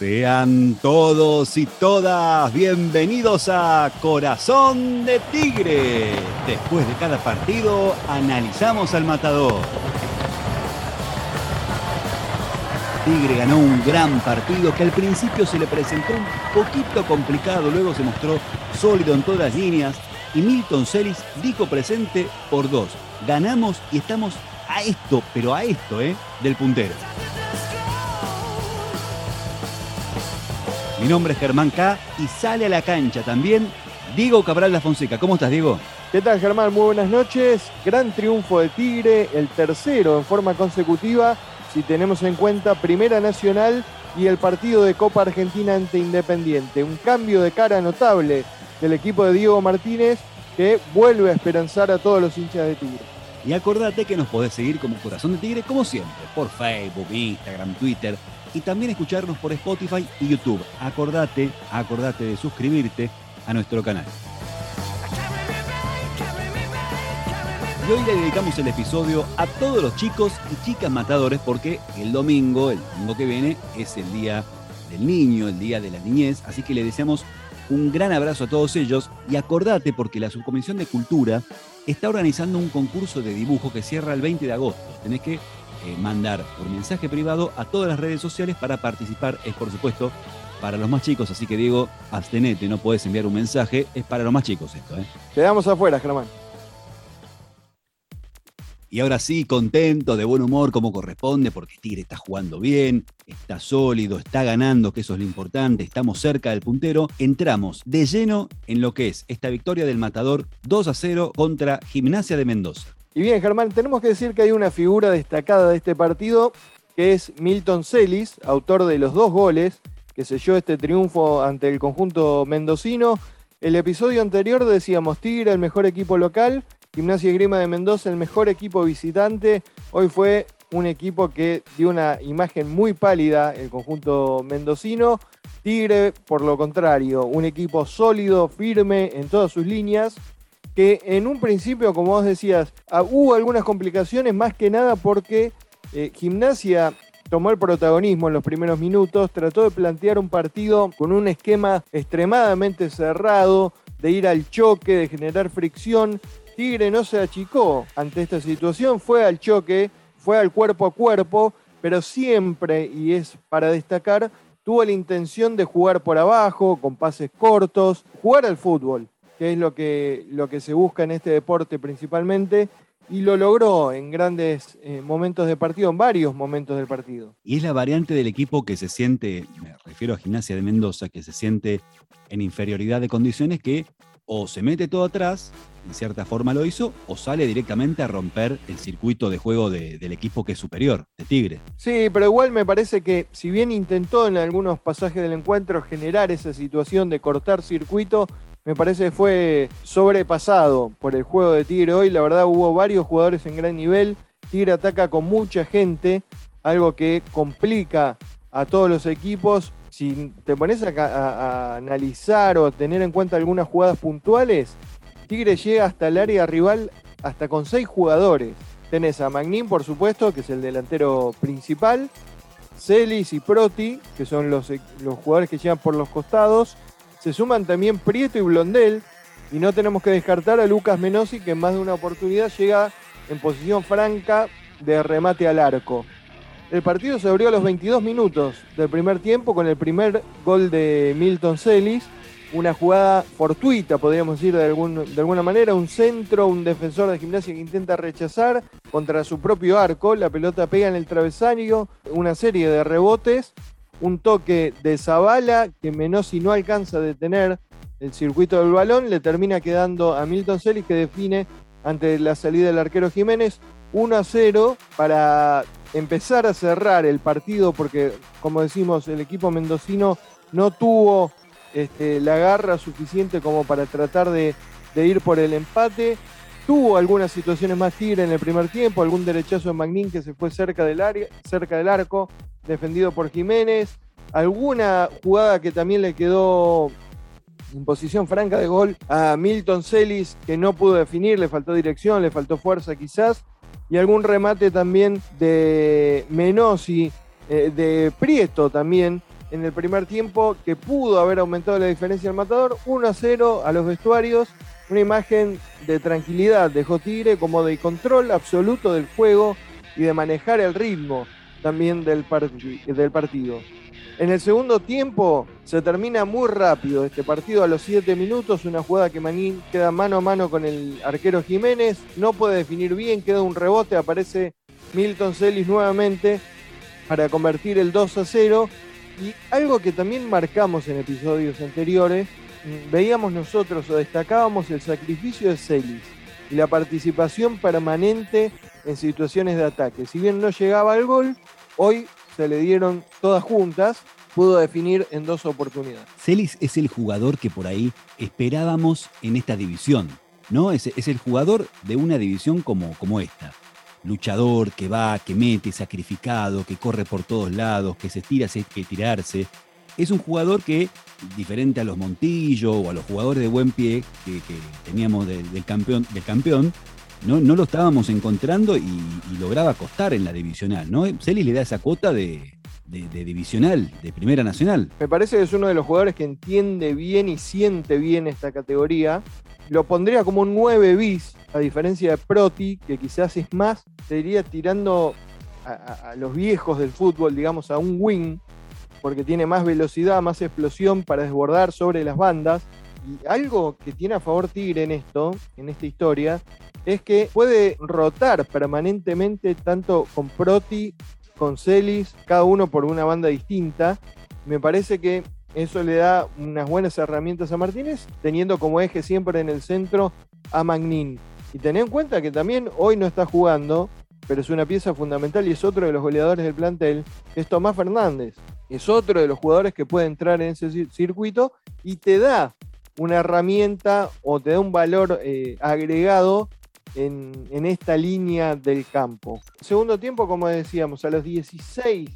Sean todos y todas bienvenidos a Corazón de Tigre. Después de cada partido analizamos al matador. Tigre ganó un gran partido que al principio se le presentó un poquito complicado, luego se mostró sólido en todas las líneas y Milton Celis dijo presente por dos. Ganamos y estamos a esto, pero a esto, ¿eh? Del puntero. Mi nombre es Germán K y sale a la cancha también Diego Cabral La Fonseca. ¿Cómo estás, Diego? ¿Qué tal, Germán? Muy buenas noches. Gran triunfo de Tigre, el tercero en forma consecutiva, si tenemos en cuenta Primera Nacional y el partido de Copa Argentina ante Independiente. Un cambio de cara notable del equipo de Diego Martínez que vuelve a esperanzar a todos los hinchas de Tigre. Y acordate que nos podés seguir como Corazón de Tigre, como siempre, por Facebook, Instagram, Twitter y también escucharnos por Spotify y YouTube. Acordate, acordate de suscribirte a nuestro canal. Y hoy le dedicamos el episodio a todos los chicos y chicas matadores porque el domingo, el domingo que viene, es el día del niño, el día de la niñez, así que le deseamos un gran abrazo a todos ellos y acordate porque la Subcomisión de Cultura está organizando un concurso de dibujo que cierra el 20 de agosto. Tenés que eh, mandar por mensaje privado a todas las redes sociales para participar. Es por supuesto para los más chicos, así que digo, abstenete, no puedes enviar un mensaje, es para los más chicos esto. ¿eh? Quedamos afuera, Germán. Y ahora sí, contento, de buen humor, como corresponde, porque Tigre está jugando bien, está sólido, está ganando, que eso es lo importante, estamos cerca del puntero. Entramos de lleno en lo que es esta victoria del Matador 2 a 0 contra Gimnasia de Mendoza. Y bien, Germán, tenemos que decir que hay una figura destacada de este partido, que es Milton Celis, autor de los dos goles que selló este triunfo ante el conjunto mendocino. El episodio anterior decíamos Tigre, el mejor equipo local, Gimnasia y Grima de Mendoza, el mejor equipo visitante. Hoy fue un equipo que dio una imagen muy pálida, el conjunto mendocino. Tigre, por lo contrario, un equipo sólido, firme en todas sus líneas que en un principio, como vos decías, ah, hubo algunas complicaciones, más que nada porque eh, Gimnasia tomó el protagonismo en los primeros minutos, trató de plantear un partido con un esquema extremadamente cerrado, de ir al choque, de generar fricción. Tigre no se achicó ante esta situación, fue al choque, fue al cuerpo a cuerpo, pero siempre, y es para destacar, tuvo la intención de jugar por abajo, con pases cortos, jugar al fútbol que es lo que, lo que se busca en este deporte principalmente, y lo logró en grandes eh, momentos de partido, en varios momentos del partido. Y es la variante del equipo que se siente, me refiero a Gimnasia de Mendoza, que se siente en inferioridad de condiciones que o se mete todo atrás, en cierta forma lo hizo, o sale directamente a romper el circuito de juego del equipo que es superior, de Tigre. Sí, pero igual me parece que si bien intentó en algunos pasajes del encuentro generar esa situación de cortar circuito, me parece que fue sobrepasado por el juego de Tigre hoy. La verdad hubo varios jugadores en gran nivel. Tigre ataca con mucha gente, algo que complica a todos los equipos. Si te pones a, analizar o tener en cuenta algunas jugadas puntuales, Tigre llega hasta el área rival hasta con seis jugadores. Tenés a Magnín, por supuesto, que es el delantero principal. Celis y Proti, que son los, los jugadores que llegan por los costados. Se suman también Prieto y Blondel. Y no tenemos que descartar a Lucas Menosi, que en más de una oportunidad llega en posición franca de remate al arco. El partido se abrió a los 22 minutos del primer tiempo con el primer gol de Milton Celis. Una jugada fortuita, podríamos decir de, alguna manera. Un centro, un defensor de gimnasia que intenta rechazar contra su propio arco. La pelota pega en el travesaño. Una serie de rebotes un toque de Zavala que Menosi no alcanza a detener el circuito del balón, le termina quedando a Milton Celis que define ante la salida del arquero Jiménez 1 a 0 para empezar a cerrar el partido porque como decimos el equipo mendocino no tuvo este, la garra suficiente como para tratar de, ir por el empate. Tuvo algunas situaciones más tigre en el primer tiempo, algún derechazo de Magnín que se fue cerca del, área, cerca del arco, defendido por Jiménez. Alguna jugada que también le quedó en posición franca de gol a Milton Celis, que no pudo definir, le faltó dirección, le faltó fuerza quizás. Y algún remate también de Menosi, eh, de Prieto también, en el primer tiempo que pudo haber aumentado la diferencia al matador. 1 a 0 a los vestuarios. Una imagen de tranquilidad dejó Tigre como de control absoluto del juego y de manejar el ritmo también del, del partido. En el segundo tiempo se termina muy rápido este partido a los 7 minutos, una jugada que Manín queda mano a mano con el arquero Jiménez, no puede definir bien, queda un rebote, aparece Milton Celis nuevamente para convertir el 2 a 0 y algo que también marcamos en episodios anteriores, mm, veíamos nosotros o destacábamos el sacrificio de Celis y la participación permanente en situaciones de ataque. Si bien no llegaba al gol, hoy se le dieron todas juntas, pudo definir en dos oportunidades. Celis es el jugador que por ahí esperábamos en esta división, ¿no? Es, es el jugador de una división como, como esta. Luchador, que va, que mete, sacrificado, que corre por todos lados, que se tira si hay que tirarse. Es un jugador que, diferente a los Montillo o a los jugadores de buen pie que, teníamos del, campeón, del campeón, no, no lo estábamos encontrando y, lograba costar en la divisional, ¿no? Celis le da esa cuota de, divisional, de primera nacional. Me parece que es uno de los jugadores que entiende bien y siente bien esta categoría. Lo pondría como un 9 bis, a diferencia de Proti, que quizás es más, te diría tirando a, a los viejos del fútbol, digamos, a un wing, porque tiene más velocidad, más explosión para desbordar sobre las bandas. Y algo que tiene a favor Tigre en esto, en esta historia, es que puede rotar permanentemente tanto con Proti, con Celis, cada uno por una banda distinta. Me parece que eso le da unas buenas herramientas a Martínez, teniendo como eje siempre en el centro a Magnin. Y tened en cuenta que también hoy no está jugando, pero es una pieza fundamental y es otro de los goleadores del plantel, es Tomás Fernández. Es otro de los jugadores que puede entrar en ese circuito y te da una herramienta o te da un valor eh, agregado en, esta línea del campo. Segundo tiempo, como decíamos, a los 16,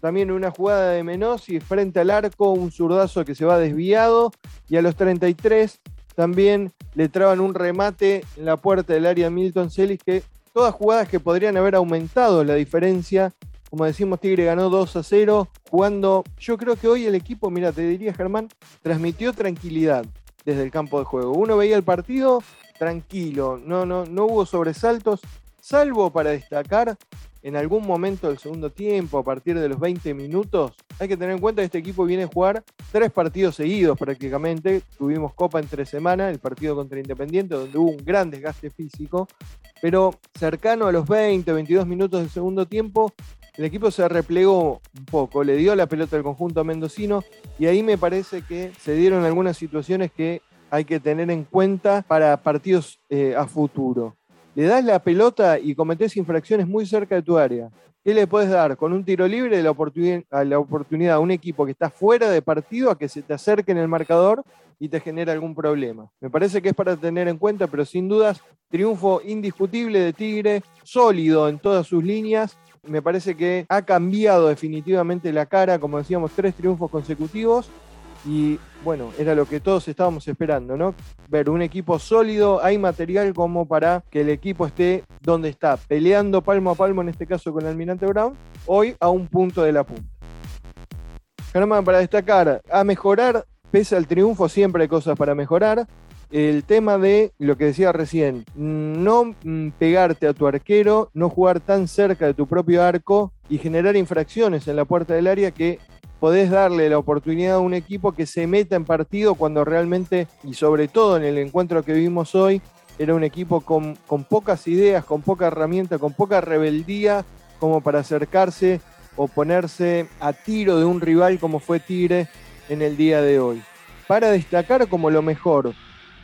también una jugada de Menossi frente al arco, un zurdazo que se va desviado, y a los 33 también le traban un remate en la puerta del área Milton Celis, que todas jugadas que podrían haber aumentado la diferencia. Como decimos, Tigre ganó 2 a 0, jugando, yo creo que hoy el equipo, mira, te diría Germán, transmitió tranquilidad desde el campo de juego. Uno veía el partido tranquilo, no, no, no hubo sobresaltos, salvo para destacar en algún momento del segundo tiempo, a partir de los 20 minutos. Hay que tener en cuenta que este equipo viene a jugar tres partidos seguidos prácticamente. Tuvimos Copa entre semana, el partido contra Independiente, donde hubo un gran desgaste físico. Pero cercano a los 20, 22 minutos del segundo tiempo, el equipo se replegó un poco, le dio la pelota al conjunto mendocino y ahí me parece que se dieron algunas situaciones que hay que tener en cuenta para partidos eh, a futuro. Le das la pelota y cometés infracciones muy cerca de tu área. ¿Qué le puedes dar? Con un tiro libre la, a la oportunidad a un equipo que está fuera de partido a que se te acerque en el marcador y te genere algún problema. Me parece que es para tener en cuenta, pero sin dudas, triunfo indiscutible de Tigre, sólido en todas sus líneas. Me parece que ha cambiado definitivamente la cara, como decíamos, tres triunfos consecutivos y bueno, era lo que todos estábamos esperando, ¿no? Ver un equipo sólido, hay material como para que el equipo esté donde está, peleando palmo a palmo, en este caso con el Almirante Brown, hoy a un punto de la punta. Germán, para destacar, a mejorar, pese al triunfo, siempre hay cosas para mejorar. El tema de lo que decía recién, no mm, pegarte a tu arquero, no jugar tan cerca de tu propio arco y generar infracciones en la puerta del área que podés darle la oportunidad a un equipo que se meta en partido cuando realmente, y sobre todo en el encuentro que vimos hoy, era un equipo con, pocas ideas, con poca herramienta, con poca rebeldía como para acercarse o ponerse a tiro de un rival como fue Tigre en el día de hoy. Para destacar como lo mejor,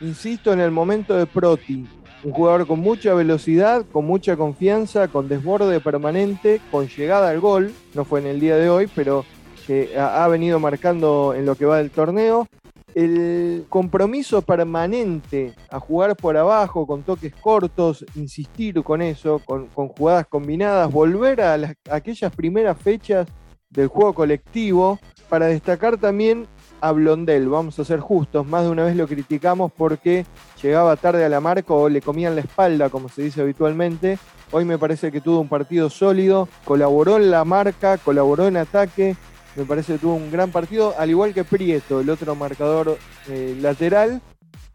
insisto en el momento de Proti, un jugador con mucha velocidad, con mucha confianza, con desborde permanente, con llegada al gol, no fue en el día de hoy, pero que ha venido marcando en lo que va del torneo. El compromiso permanente a jugar por abajo con toques cortos, insistir con eso, con, jugadas combinadas, volver a, aquellas primeras fechas del juego colectivo, para destacar también a Blondel, vamos a ser justos, más de una vez lo criticamos porque llegaba tarde a la marca o le comían la espalda, como se dice habitualmente. Hoy me parece que tuvo un partido sólido, colaboró en la marca, colaboró en ataque, me parece que tuvo un gran partido, al igual que Prieto, el otro marcador eh, lateral.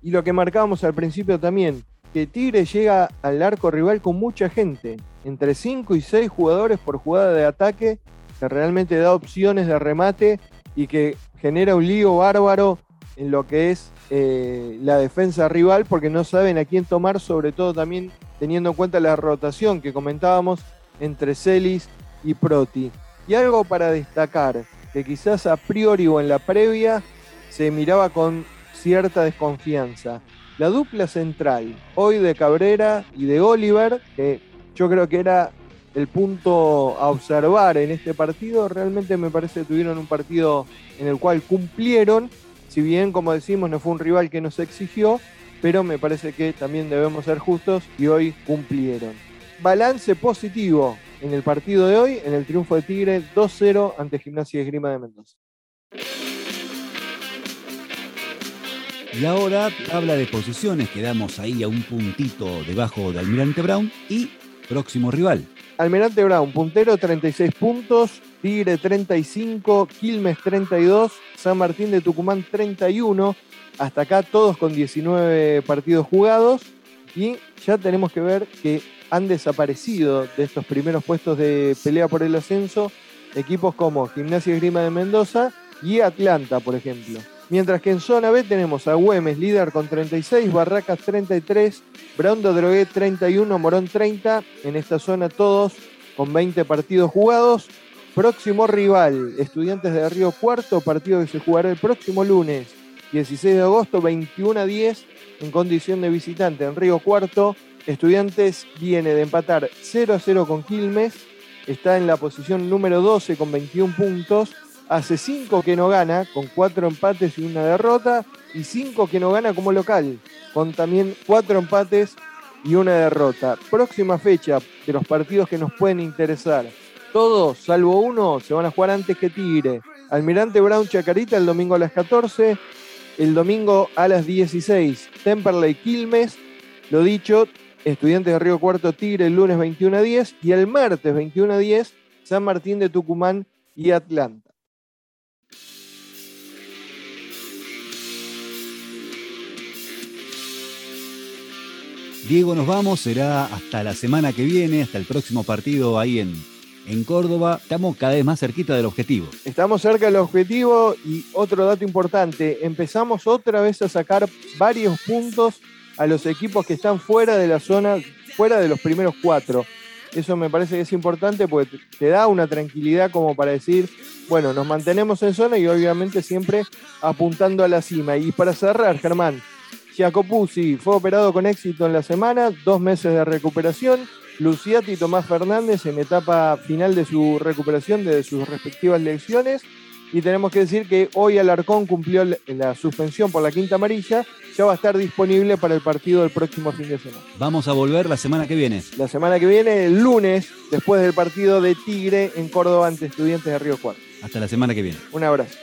Y lo que marcábamos al principio también, que Tigre llega al arco rival con mucha gente, entre 5 y 6 jugadores por jugada de ataque, que realmente da opciones de remate y que genera un lío bárbaro en lo que es eh, la defensa rival, porque no saben a quién tomar, sobre todo también teniendo en cuenta la rotación que comentábamos entre Celis y Proti. Y algo para destacar, que quizás a priori o en la previa se miraba con cierta desconfianza. La dupla central, hoy de Cabrera y de Oliver, que yo creo que era el punto a observar en este partido, realmente me parece que tuvieron un partido en el cual cumplieron, si bien como decimos no fue un rival que nos exigió, pero me parece que también debemos ser justos y hoy cumplieron. Balance positivo en el partido de hoy, en el triunfo de Tigre 2-0 ante Gimnasia y Esgrima de Mendoza. Y ahora habla de posiciones, quedamos ahí a un puntito debajo de Almirante Brown y próximo rival. Almirante Brown, puntero 36 puntos, Tigre 35, Quilmes 32, San Martín de Tucumán 31. Hasta acá todos con 19 partidos jugados y ya tenemos que ver que han desaparecido de estos primeros puestos de pelea por el ascenso equipos como Gimnasia Grima de Mendoza y Atlanta, por ejemplo. Mientras que en zona B tenemos a Güemes, líder con 36, Barracas 33, Brown de Drogué 31, Morón 30. En esta zona todos con 20 partidos jugados. Próximo rival, Estudiantes de Río Cuarto, partido que se jugará el próximo lunes, 16 de agosto, 21 a 10, en condición de visitante en Río Cuarto. Estudiantes viene de empatar 0 a 0 con Quilmes, está en la posición número 12 con 21 puntos hace cinco que no gana, con cuatro empates y una derrota, y cinco que no gana como local, con también cuatro empates y una derrota. Próxima fecha de los partidos que nos pueden interesar. Todos, salvo uno, se van a jugar antes que Tigre. Almirante Brown Chacarita el domingo a las 14, el domingo a las 16, Temperley Quilmes, lo dicho, Estudiantes de Río Cuarto Tigre el lunes 21 a 10 y el martes 21 a 10, San Martín de Tucumán y Atlanta. Diego, nos vamos, será hasta la semana que viene, hasta el próximo partido ahí en, en Córdoba. Estamos cada vez más cerquita del objetivo. Estamos cerca del objetivo y otro dato importante, empezamos otra vez a sacar varios puntos a los equipos que están fuera de la zona, fuera de los primeros cuatro. Eso me parece que es importante porque te da una tranquilidad como para decir, bueno, nos mantenemos en zona y obviamente siempre apuntando a la cima. Y para cerrar, Germán, Giacopuzzi fue operado con éxito en la semana, dos meses de recuperación. Luciati y Tomás Fernández en etapa final de su recuperación de sus respectivas lecciones. Y tenemos que decir que hoy Alarcón cumplió la suspensión por la quinta amarilla, ya va a estar disponible para el partido del próximo fin de semana. Vamos a volver la semana que viene. La semana que viene, el lunes, después del partido de Tigre en Córdoba ante Estudiantes de Río Cuarto. Hasta la semana que viene. Un abrazo.